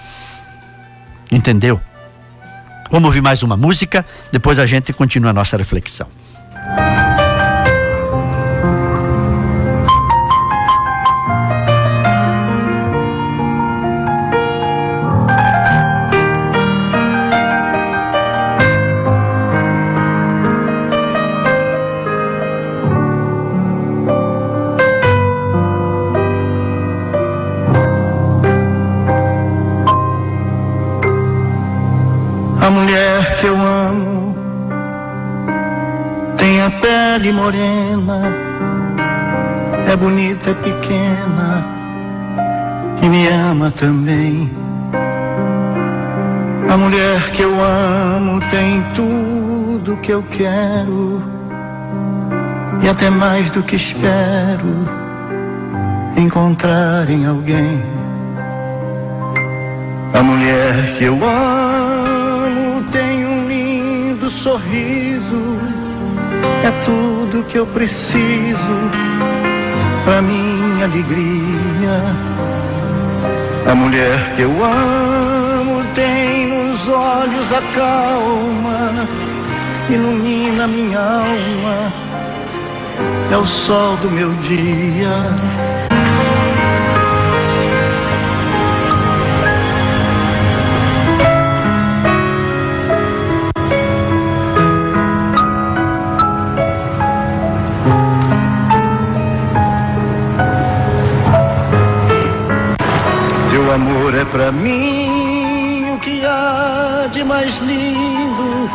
C: Entendeu? Vamos ouvir mais uma música, depois a gente continua a nossa reflexão.
E: Pele morena, é bonita, é pequena e me ama também. A mulher que eu amo tem tudo que eu quero e até mais do que espero encontrar em alguém. A mulher que eu amo do sorriso é tudo que eu preciso pra minha alegria. A mulher que eu amo tem nos olhos a calma, ilumina minha alma, é o sol do meu dia. Amor é pra mim o que há de mais lindo.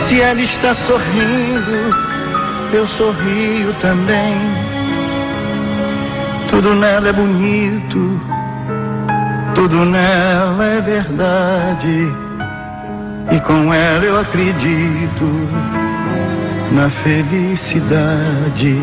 E: Se ela está sorrindo, eu sorrio também. Tudo nela é bonito, tudo nela é verdade. E com ela eu acredito na felicidade.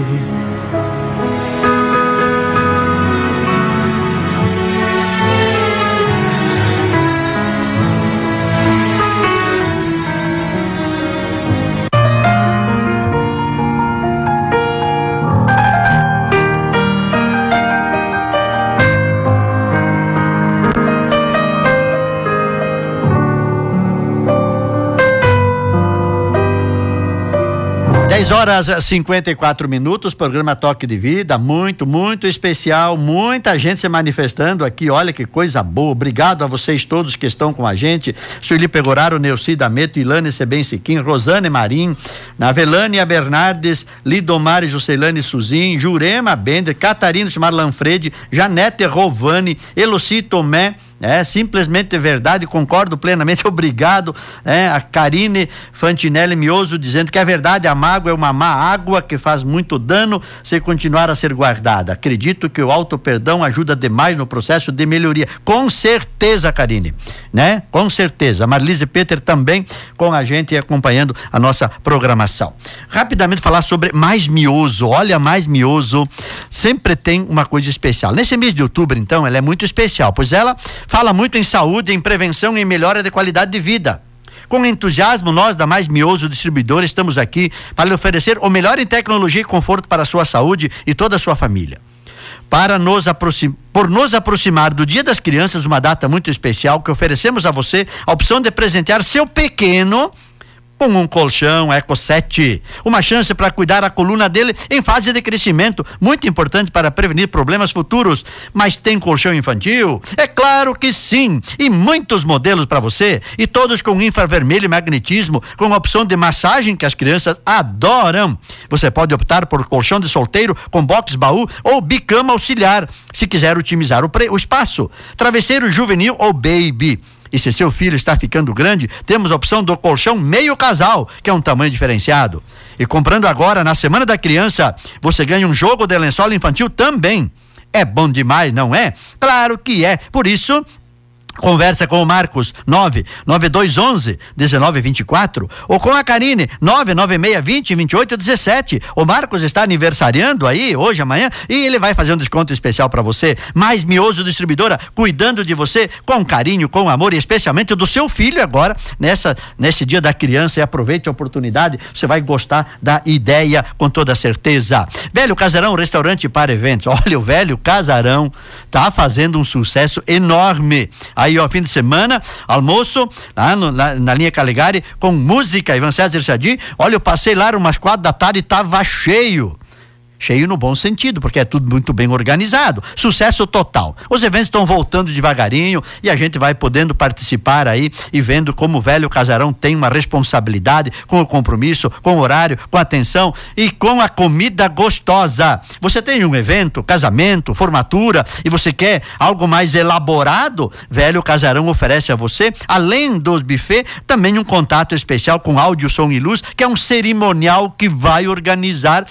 C: Horas 54 minutos, programa Toque de Vida, muito, muito especial, muita gente se manifestando aqui, olha que coisa boa, obrigado a vocês todos que estão com a gente, Sueli Pegoraro, Neuci Dameto, Ilane Seben Siquim, Rosane Marim, Navelânia Bernardes, Lidomar e Juscelane Suzin, Jurema Bender, Catarina Marlanfredi, Janete Rovani, Eloci Tomé, é simplesmente verdade, concordo plenamente. Obrigado. É, a Karine Fantinelli Mioso dizendo que é verdade, a mágoa é uma má água que faz muito dano se continuar a ser guardada. Acredito que o auto perdão ajuda demais no processo de melhoria. Com certeza, Karine, né? Com certeza. A Marlise Peter também com a gente e acompanhando a nossa programação. Rapidamente falar sobre mais mioso. Olha, mais mioso sempre tem uma coisa especial. Nesse mês de outubro, então, ela é muito especial, pois ela fala muito em saúde, em prevenção e melhora de qualidade de vida. Com entusiasmo, nós da Mais Mioso Distribuidor estamos aqui para lhe oferecer o melhor em tecnologia e conforto para a sua saúde e toda a sua família. Para nos por nos aproximar do Dia das Crianças, uma data muito especial que oferecemos a você a opção de presentear seu pequeno com um colchão Eco 7. Uma chance para cuidar a coluna dele em fase de crescimento, muito importante para prevenir problemas futuros. Mas tem colchão infantil? É claro que sim, e muitos modelos para você, e todos com infravermelho e magnetismo, com opção de massagem que as crianças adoram. Você pode optar por colchão de solteiro com box baú ou bicama auxiliar, se quiser otimizar o, o espaço. Travesseiro juvenil ou baby e se seu filho está ficando grande, temos a opção do colchão meio casal, que é um tamanho diferenciado. E comprando agora, na Semana da Criança, você ganha um jogo de lençol infantil também. É bom demais, não é? Claro que é. Por isso, Conversa com o Marcos 99211 1924 ou com a Karine 99620 2817. O Marcos está aniversariando aí hoje, amanhã, e ele vai fazer um desconto especial para você. Mais Mioso Distribuidora, cuidando de você com carinho, com amor e especialmente do seu filho agora nessa nesse dia da criança e aproveite a oportunidade, você vai gostar da ideia com toda certeza. Velho Casarão, restaurante para eventos. Olha, o Velho Casarão tá fazendo um sucesso enorme. Aí, ó, fim de semana, almoço, lá no, na, na, linha Caligari, com música, Ivan César Sadi. Olha, eu passei lá umas quatro da tarde e tava cheio. Cheio no bom sentido, porque é tudo muito bem organizado. Sucesso total. Os eventos estão voltando devagarinho e a gente vai podendo participar aí e vendo como o velho casarão tem uma responsabilidade com o compromisso, com o horário, com a atenção e com a comida gostosa. Você tem um evento, casamento, formatura e você quer algo mais elaborado? Velho Casarão oferece a você, além dos buffet, também um contato especial com áudio, som e luz, que é um cerimonial que vai organizar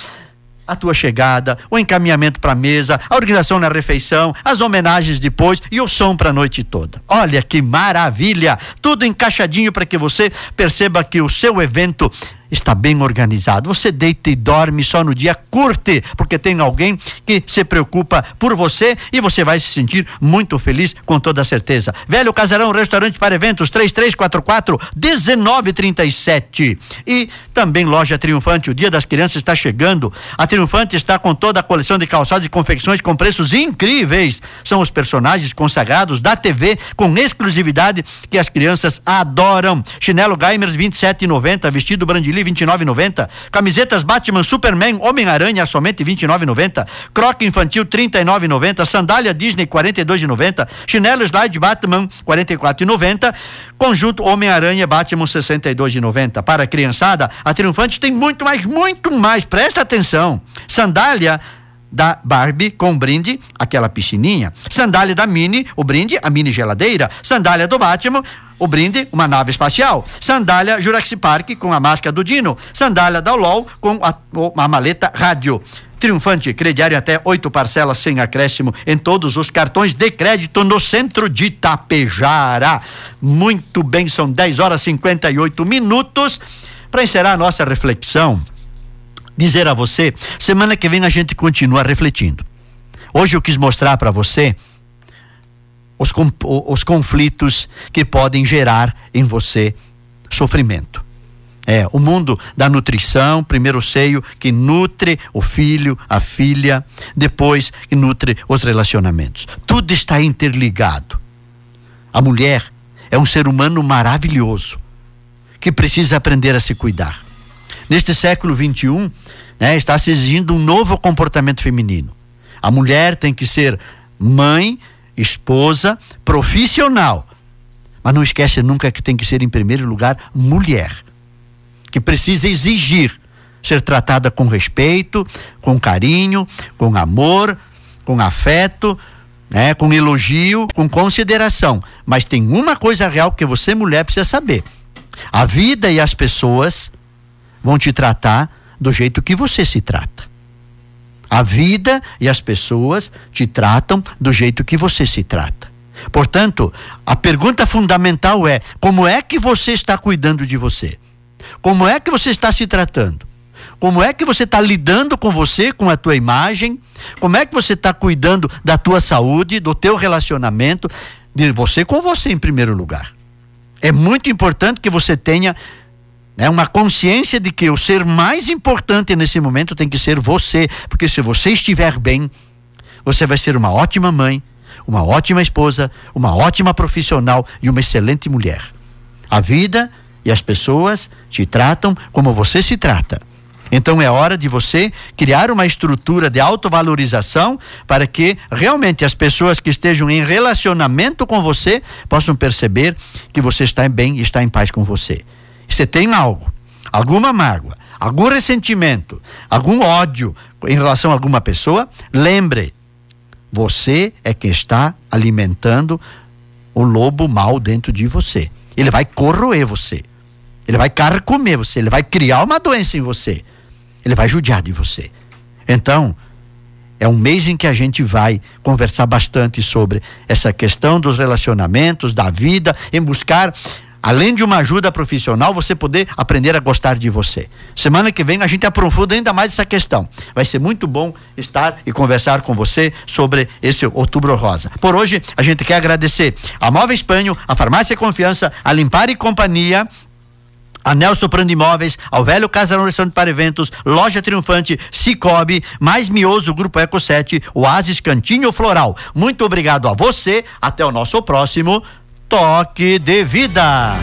C: a tua chegada, o encaminhamento para a mesa, a organização na refeição, as homenagens depois e o som para a noite toda. Olha que maravilha! Tudo encaixadinho para que você perceba que o seu evento está bem organizado. Você deita e dorme só no dia, curte, porque tem alguém que se preocupa por você e você vai se sentir muito feliz com toda certeza. Velho Casarão Restaurante para Eventos 3344 1937. E também Loja Triunfante, o Dia das Crianças está chegando. A Triunfante está com toda a coleção de calçados e confecções com preços incríveis. São os personagens consagrados da TV com exclusividade que as crianças adoram. Chinelo Gaimers 27,90, vestido Brandili 29,90, camisetas Batman, Superman, Homem-Aranha somente 29,90, croque infantil 39,90, sandália Disney 42,90, chinelo Slide Batman 44,90, conjunto Homem-Aranha Batman 62,90. Para a criançada, a Triunfante tem muito mais, muito mais. Presta atenção. Sandália da Barbie com brinde, aquela piscininha. Sandália da Mini, o brinde, a mini geladeira. Sandália do Batman, o brinde, uma nave espacial. Sandália Jurassic Park com a máscara do Dino. Sandália da UOL com a, a maleta rádio. Triunfante, crediário até oito parcelas sem acréscimo em todos os cartões de crédito no centro de Tapejara. Muito bem, são 10 horas e 58 minutos. Para encerrar a nossa reflexão, dizer a você, semana que vem a gente continua refletindo. Hoje eu quis mostrar para você os, os conflitos que podem gerar em você sofrimento. É, o mundo da nutrição, primeiro o seio que nutre o filho, a filha, depois que nutre os relacionamentos. Tudo está interligado. A mulher é um ser humano maravilhoso que precisa aprender a se cuidar. Neste século 21, né, está se exigindo um novo comportamento feminino. A mulher tem que ser mãe, esposa, profissional. Mas não esquece nunca que tem que ser, em primeiro lugar, mulher. Que precisa exigir ser tratada com respeito, com carinho, com amor, com afeto, né, com elogio, com consideração. Mas tem uma coisa real que você, mulher, precisa saber: a vida e as pessoas vão te tratar do jeito que você se trata. A vida e as pessoas te tratam do jeito que você se trata. Portanto, a pergunta fundamental é: como é que você está cuidando de você? Como é que você está se tratando? Como é que você está lidando com você, com a tua imagem? Como é que você está cuidando da tua saúde, do teu relacionamento, de você com você em primeiro lugar? É muito importante que você tenha né, uma consciência de que o ser mais importante nesse momento tem que ser você, porque se você estiver bem, você vai ser uma ótima mãe, uma ótima esposa, uma ótima profissional e uma excelente mulher. A vida e as pessoas te tratam como você se trata. Então é hora de você criar uma estrutura de autovalorização para que realmente as pessoas que estejam em relacionamento com você possam perceber que você está bem e está em paz com você você tem algo, alguma mágoa, algum ressentimento, algum ódio em relação a alguma pessoa, lembre, você é que está alimentando o lobo mal dentro de você. Ele vai corroer você. Ele vai carcomer você, ele vai criar uma doença em você. Ele vai judiar de você. Então, é um mês em que a gente vai conversar bastante sobre essa questão dos relacionamentos, da vida, em buscar além de uma ajuda profissional, você poder aprender a gostar de você. Semana que vem a gente aprofunda ainda mais essa questão. Vai ser muito bom estar e conversar com você sobre esse Outubro Rosa. Por hoje, a gente quer agradecer a Móvel Espanho, a Farmácia Confiança, a Limpar e Companhia, a Nelson Prando Imóveis, ao Velho Casarão Restaurante para Eventos, Loja Triunfante, Cicobi, Mais Mioso, Grupo Eco 7, Oasis Cantinho Floral. Muito obrigado a você, até o nosso próximo Toque de Vida.